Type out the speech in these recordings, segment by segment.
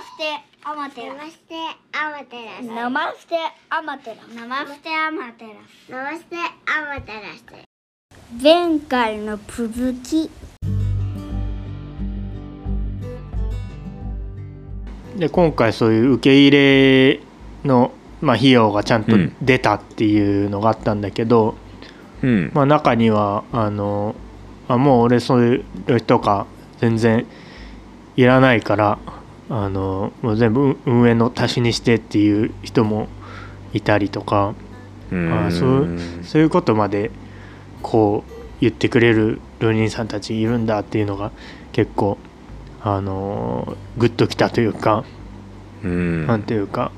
ステアマテラ。ナマステアマテラスナマステアマテラ。ナマステアマテラ。スナマステアマテラス前回の続きで今回そういう受け入れの、まあ、費用がちゃんと出たっていうのがあったんだけど、うん。まあ、中にはあのあもう俺そういう人が全然いらないからあのもう全部運営の足しにしてっていう人もいたりとかうん。あそうそういうことまでこう言ってくれる料理人さんたちいるんだっていうのが結構あのグッときたというか、うん。なんていうか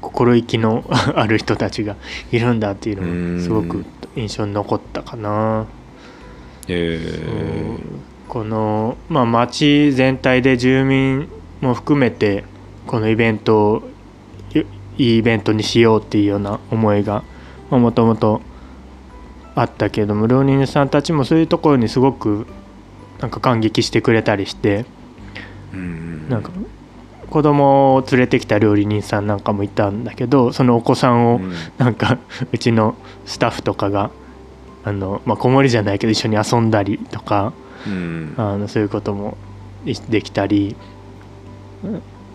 心意気の ある人たちがいるんだっていうのがすごく印象に残ったかな。えこの、まあ、町全体で住民も含めてこのイベントをいいいイベントにしようっていうような思いがもともとあったけども料理人さんたちもそういうところにすごくなんか感激してくれたりしてなんか子供を連れてきた料理人さんなんかもいたんだけどそのお子さんをうん。なんかうちのスタッフとかがあの、まあ、子守じゃないけど一緒に遊んだりとかうん。あのそういうこともいできたりうん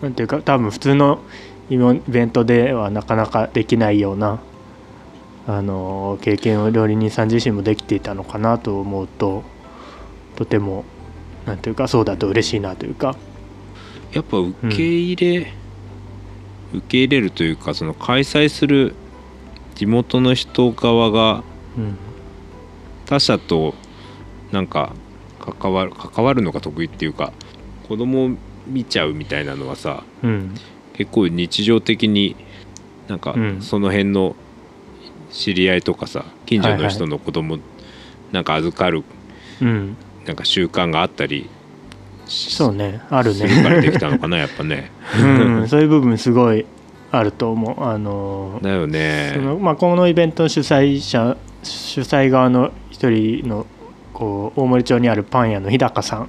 なんていうか多分普通のイベントではなかなかできないようなあの経験を料理人さん自身もできていたのかなと思うととてもなんていうかそうだと嬉しいなというか。やっぱ受け入れ、受け入れるというかその開催する地元の人側がうん他者となんか関わる関わるのが得意っていうか子供を見ちゃうみたいなのはさうん。結構日常的になんかうん。その辺の知り合いとかさ近所の人の子供なんか預かるうん、なんか習慣があったりそうね。あるね。からできたのかな やっぱね。うん、そういう部分すごいあると思う。あのだよね。そ。のまあ、このイベントの主催者主催側の一人のこう大森町にあるパン屋の日高さん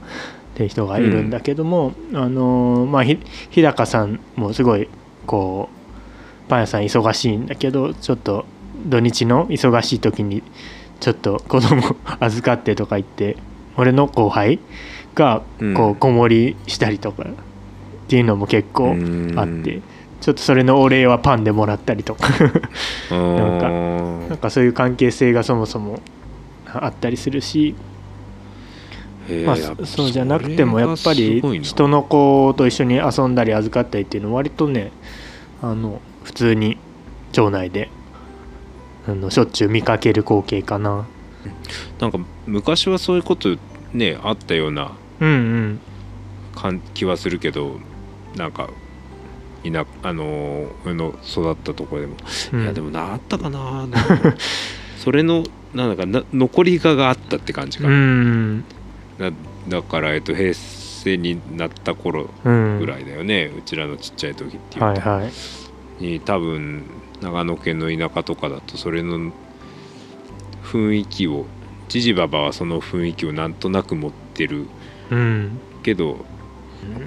っていう人がいるんだけども、あのまあ、ひ日高さんもすごいこうパン屋さん忙しいんだけどちょっと土日の忙しい時にちょっと子供預かってとか言って俺の後輩がこううん子守りしたりとかっていうのも結構あってうんちょっとそれのお礼はパンでもらったりとか。なんかななんかそういう関係性がそもそもあったりするし、まあ、そそうじゃなくてもやっぱり人の子と一緒に遊んだり預かったりっていうのは割とねあの普通に町内であのしょっちゅう見かける光景かな。なんか昔はそういうことねあったようなうんうん。感気はするけどなんかいなあのー俺の育ったところでも、うん。いやでもなあったかな それのなんだかな残りががあったって感じかうな,、んだから、えっと、平成になった頃うん。ぐらいだよね、うちらのちっちゃい時っていうと、はいはい。に多分長野県の田舎とかだとそれの雰囲気をじじばばはその雰囲気をなんとなく持ってるうん。けど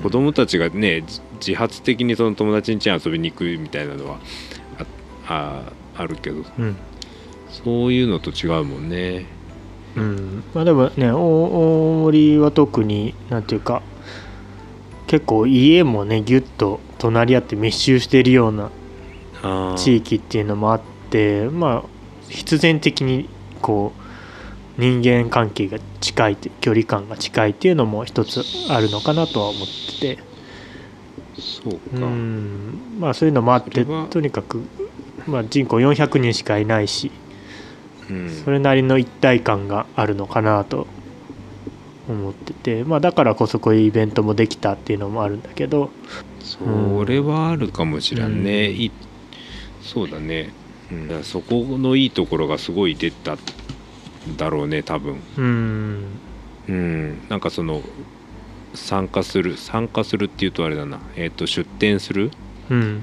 子供たちがねじ自発的にその友達ん家に遊びに行くみたいなのはあああるけど。うん。そういうのと違うもんね。うん。まあでもね大大森は特になんていうか結構家もねギュッと隣り合って密集しているような地域っていうのもあってまあ必然的にこう人間関係が近いって距離感が近いっていうのも一つあるのかなとは思ってて。そううか、ん。まあそういうのもあってとにかく、まあ、人口400人しかいないしうん。それなりの一体感があるのかなと思ってて、まあ、だからこそこういうイベントもできたっていうのもあるんだけど。それはあるかもしれんね、うん。そうだね、うん、そこのいいところがすごい出たんだろうね多分。うん。うん。なんかその参加する参加するっていうとあれだな、えー、と出店する？うん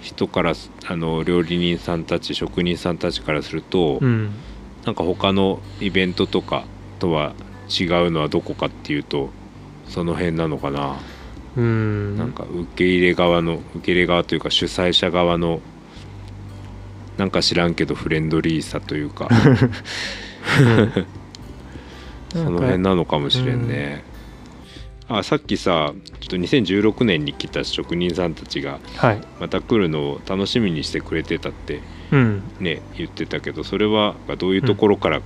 人からあの料理人さんたち職人さんたちからすると、うん。なんか他のイベントとかとは違うのはどこかっていうとその辺なのかな。うん。なんか受け入れ側の受け入れ側というか主催者側のなんか知らんけどフレンドリーさというか。その辺なのかもしれんね。あさっきさちょっと2016年に来た職人さんたちがはい。また来るのを楽しみにしてくれてたってうん。ね言ってたけどそれはどういうところから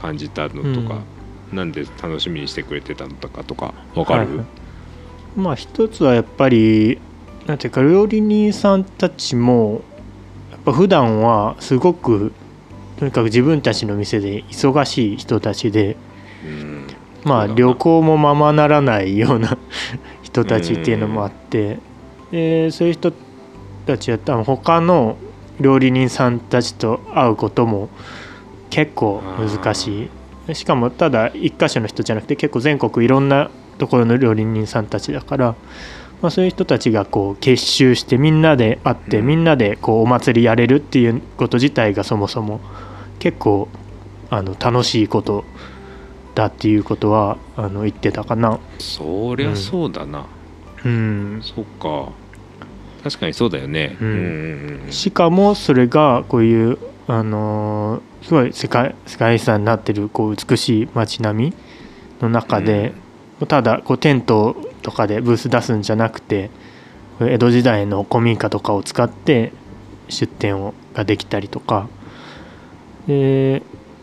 感じたのとか、なんで楽しみにしてくれてたのとかとかわかる、はいはい。まあ一つはやっぱりなんていうか料理人さんたちもやっぱ普段はすごくとにかく自分たちの店で忙しい人たちでうんまあ旅行もままならないような 人たちっていうのもあって。でそういう人たちは多分他の料理人さんたちと会うことも結構難しい。しかもただ一箇所の人じゃなくて結構全国いろんなところの料理人さんたちだから、まあ、そういう人たちがこう結集してみんなで会って、うん。みんなでこうお祭りやれるっていうこと自体がそもそも結構あの楽しいことだっていうことはあの言ってたかな。そりゃそうだな、うん、そっか。確かにそうだよね、うん。うんうんうんしかもそれがこういう、あのーすごい世界世界遺産になってるこう美しい街並みの中で、ただこうテントとかでブース出すんじゃなくて江戸時代の古民家とかを使って出店をができたりとか。で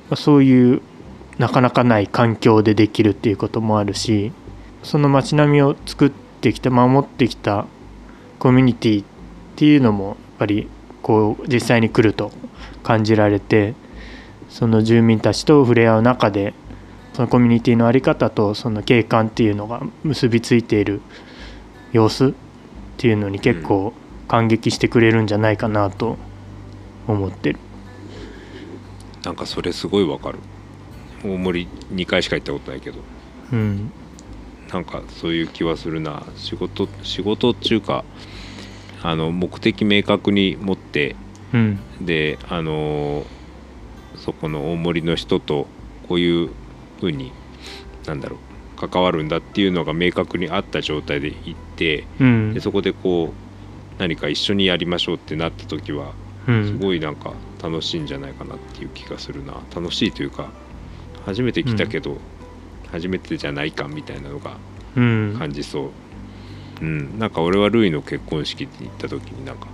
まあそういうなかなかない環境でできるっていうこともあるしその街並みを作ってきた守ってきたコミュニティっていうのもやっぱりこう実際に来ると感じられてその住民たちと触れ合う中でそのコミュニティの在り方とその景観っていうのが結びついている様子っていうのに結構感激してくれるんじゃないかなと思ってる。なんかそれすごいわかる大森2回しか行ったことないけどうん。なんかそういう気はするな。仕事仕事っていうかあの目的明確に持ってうん。であのそこの大森の人とこういうふうになんだろう関わるんだっていうのが明確にあった状態で行ってうん。でそこでこう何か一緒にやりましょうってなった時はうん。すごいなんか楽しいんじゃないかなっていう気がするな。楽しいというか初めて来たけど、初めてじゃない感みたいなのがうん。感じそう。うん。なんか俺はルイの結婚式に行った時になんか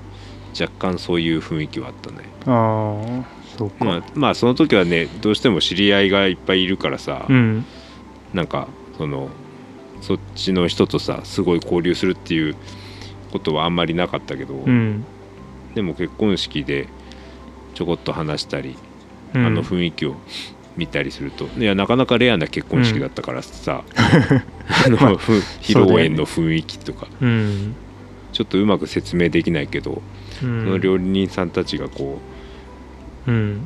若干そういう雰囲気はあったね。ああそうか、まあまあその時はねどうしても知り合いがいっぱいいるからさ、うん。なんかそのそっちの人とさすごい交流するっていうことはあんまりなかったけど、うん。でも結婚式でちょこっと話したり、うん。あの雰囲気を見たりすると。いやなかなかレアな結婚式だったからさ、あのふ披露宴の雰囲気とか。うん。ちょっとうまく説明できないけど、うそんの料理人さんたちがこうん。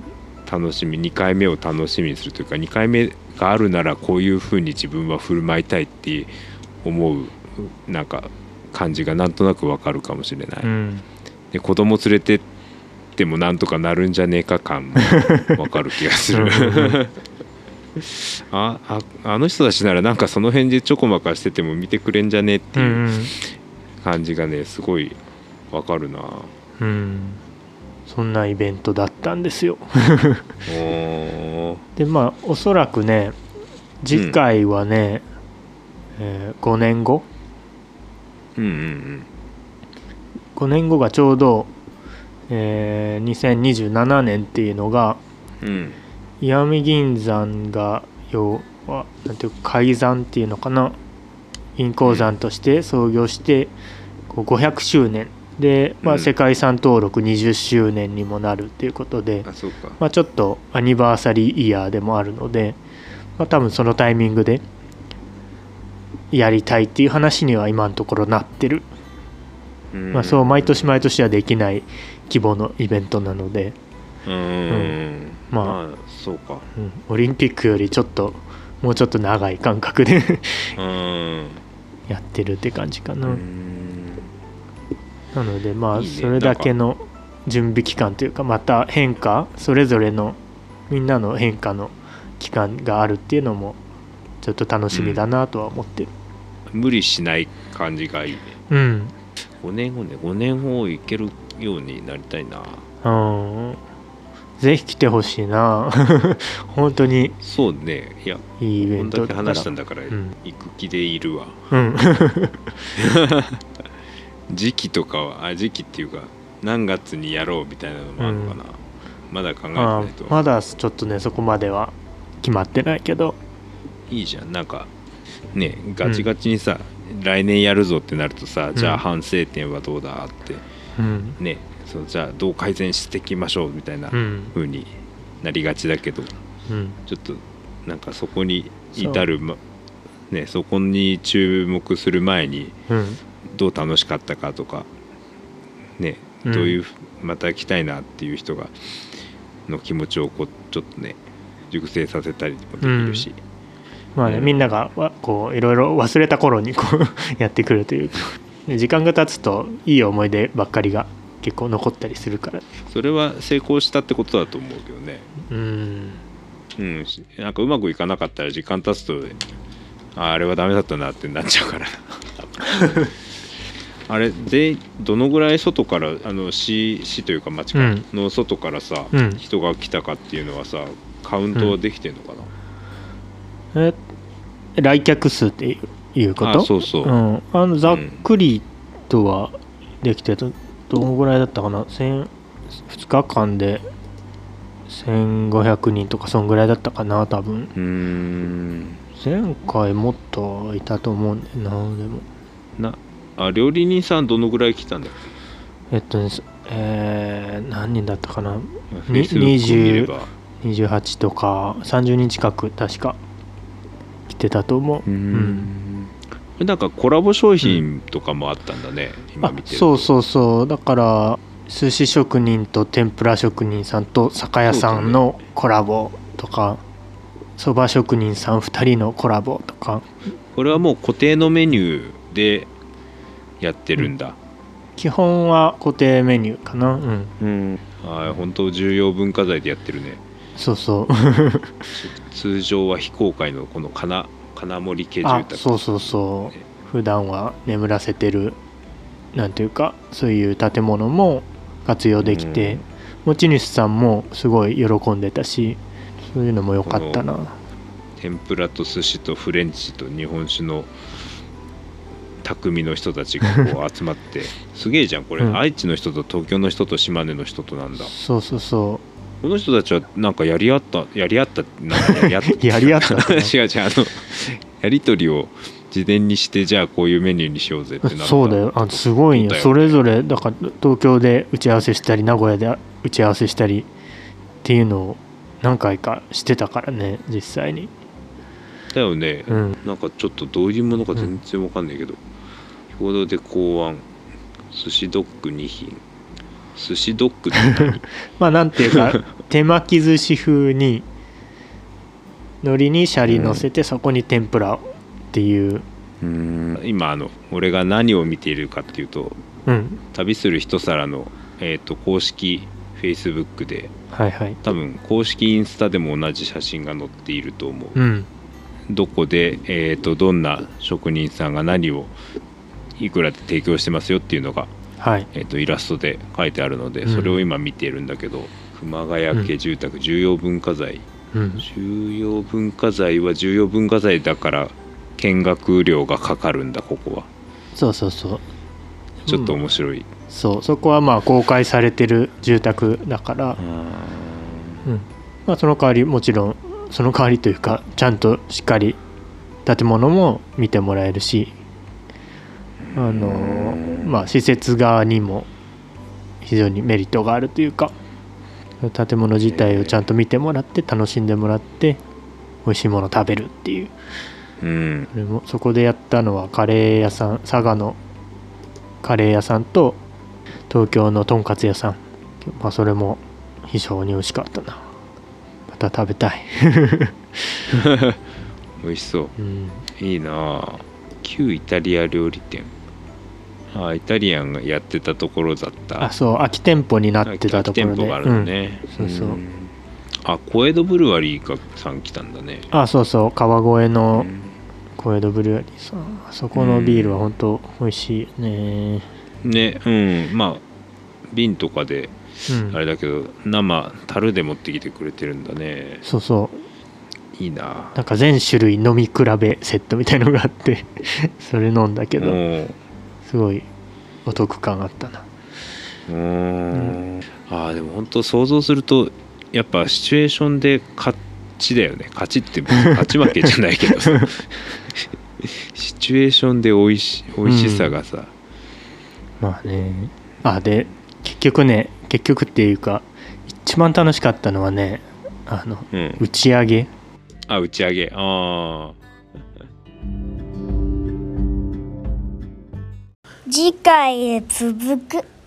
う楽しみ2回目を楽しみにするというか2回目があるならこういうふうに自分は振る舞いたいって思うなんか感じがなんとなくわかるかもしれない。うん。で子供連れてってもなんとかなるんじゃねえか感も わかる気がする。あああの人たちならなんかその辺でちょこまかしてても見てくれんじゃねえってういうん。感じがねすごいわかるな。うん。そんなイベントだったんですよ。でまあおそらくね次回はね、え5年後うんうん5年後がちょうど、えー2027年っていうのがうん。うん石見銀山が要はなんていうか海山っていうのかな。銀鉱山として創業してこう500周年で、まあ、うん。世界遺産登録20周年にもなるっていうことで、うか。まあ、ちょっとアニバーサリーイヤーでもあるので、まあ、多分そのタイミングでやりたいっていう話には今のところなってる、まあ、そう毎年毎年はできない規模のイベントなので、うん。うん。まあ。まあそうか。うん。オリンピックよりちょっともうちょっと長い間隔で うん。やってるって感じかな、うん。なのでまあそれだけの準備期間というかまた変化それぞれのみんなの変化の期間があるっていうのもちょっと楽しみだなとは思ってる、無理しない感じがいいね。うん。5年後ね5年後行けるようになりたいな。うん。ぜひ来てほしいな。本当に。そうね。いやいいイベこんだけ話したんだからん行く気でいるわ、うん。時期とかはあ時期っていうか何月にやろうみたいなのもあるのかな、まだ考えてあないと。まだちょっとねそこまでは決まってないけど。いいじゃん。なんかねガチガチにさ、来年やるぞってなるとさじゃうん。あ反省点はどうだってうんねそうじゃあどう改善していきましょうみたいなうん。風になりがちだけどうん。ちょっとなんかそこに至るまねそこに注目する前にうん。どう楽しかったかとかねうん。どういう、また来たいなっていう人がの気持ちをこうちょっとね熟成させたりもできるし、まあね、うん。みんながわこういろいろ忘れた頃にこう やってくるという時間が経つといい思い出ばっかりが結構残ったりするから。それは成功したってことだと思うけどね。うん。うん。しなんかうまくいかなかったら時間経つとああれはダメだったなってなっちゃうから。あれでどのぐらい外からあの市市というか町の外からさ、うん。人が来たかっていうのはさカウントはできてんのかな、え来客数っていういうこと？あそうそう、ん、あのざっくりとはできてたどのぐらいだったかな？2日間で1500人とかそんぐらいだったかな多分。うーん。前回もっといたと思うんだよなでも。なあ料理人さんどのぐらい来たんだっえっとねえー何人だったかな？けに Facebook 見れば。28とか30人近く確か来てたと思う。うーんなんかコラボ商品とかもあったんだね、今あ見てるそうそうそう。だから寿司職人と天ぷら職人さんと酒屋さんのコラボとかそば、職人さん2人のコラボとか。これはもう固定のメニューでやってるんだ、基本は固定メニューかな。うん。うん、ああ本当重要文化財でやってるね。そうそう。通常は非公開のこの金金森家住あ宅そうそうそう。普段は眠らせてるなんていうかそういう建物も活用できて、持ち主さんもすごい喜んでたしそういうのも良かったな。天ぷらと寿司とフレンチと日本酒の匠の人たちがこう集まって すげえじゃんこれ、うん。愛知の人と東京の人と島根の人となんだ。そうそうそこの人たちはなんかやり合ったやり合った なんかやり合ったうやり合った違う違うあのやり取りを事前にしてじゃあこういうメニューにしようぜってなった。そうだよ。あすごいんよね。それぞれだから東京で打ち合わせしたり名古屋で打ち合わせしたりっていうのを何回かしてたからね実際に。だよね、うん。なんかちょっとどういうものか全然わかんないけど、共同で考案寿司ドッグ2品寿司ドッグ まあなんていうか 手巻き寿司風に海苔にシャリ乗せてそこに天ぷらっていう。今あの俺が何を見ているかっていうとうん。旅する一皿の、えー、と公式 Facebook ではいはい。多分公式インスタでも同じ写真が載っていると思う、うん。どこで、えー、とどんな職人さんが何をいくらで提供してますよっていうのが、はい。えー、とイラストで書いてあるのでうん。それを今見ているんだけど、熊谷家住宅重要文化財、うん。重要文化財は重要文化財だから見学料がかかるんだここは。そうそうそう。ちょっと面白い、そうそこはまあ公開されてる住宅だから、うん。まあ、その代わりもちろんその代わりというかちゃんとしっかり建物も見てもらえるしあのまあ施設側にも非常にメリットがあるというか建物自体をちゃんと見てもらって楽しんでもらって美味しいもの食べるっていう。うん。それもそこでやったのはカレー屋さん佐賀のカレー屋さんと東京のとんかつ屋さん、まあ、それも非常に美味しかったな。また食べたい、美味しそう。うん、いいなあ旧イタリア料理店ああイタリアンがやってたところだった。あそう。空き店舗になってたところで空き店舗があるのね、うん。そうそう。んあ小江戸ブルワリーがさん来たんだね。うんあそうそう。川越の小江戸ブルワリーさん。あそこのビールは本当美味しいよね。ねうん。まあ瓶とかでうん。あれだけど生樽で持ってきてくれてるんだね。そうそう。いいな。なんか全種類飲み比べセットみたいのがあって それ飲んだけどすごいお得感あったな。うーん。あーでも本当想像するとやっぱシチュエーションで勝ちだよね。勝ちって 勝ち負けじゃないけどさ。シチュエーションで美味し美味しさがさ、まあね。あで結局ね結局っていうか一番楽しかったのはねあのうん。打ち上げ。あ打ち上げ。あ次回へ続く。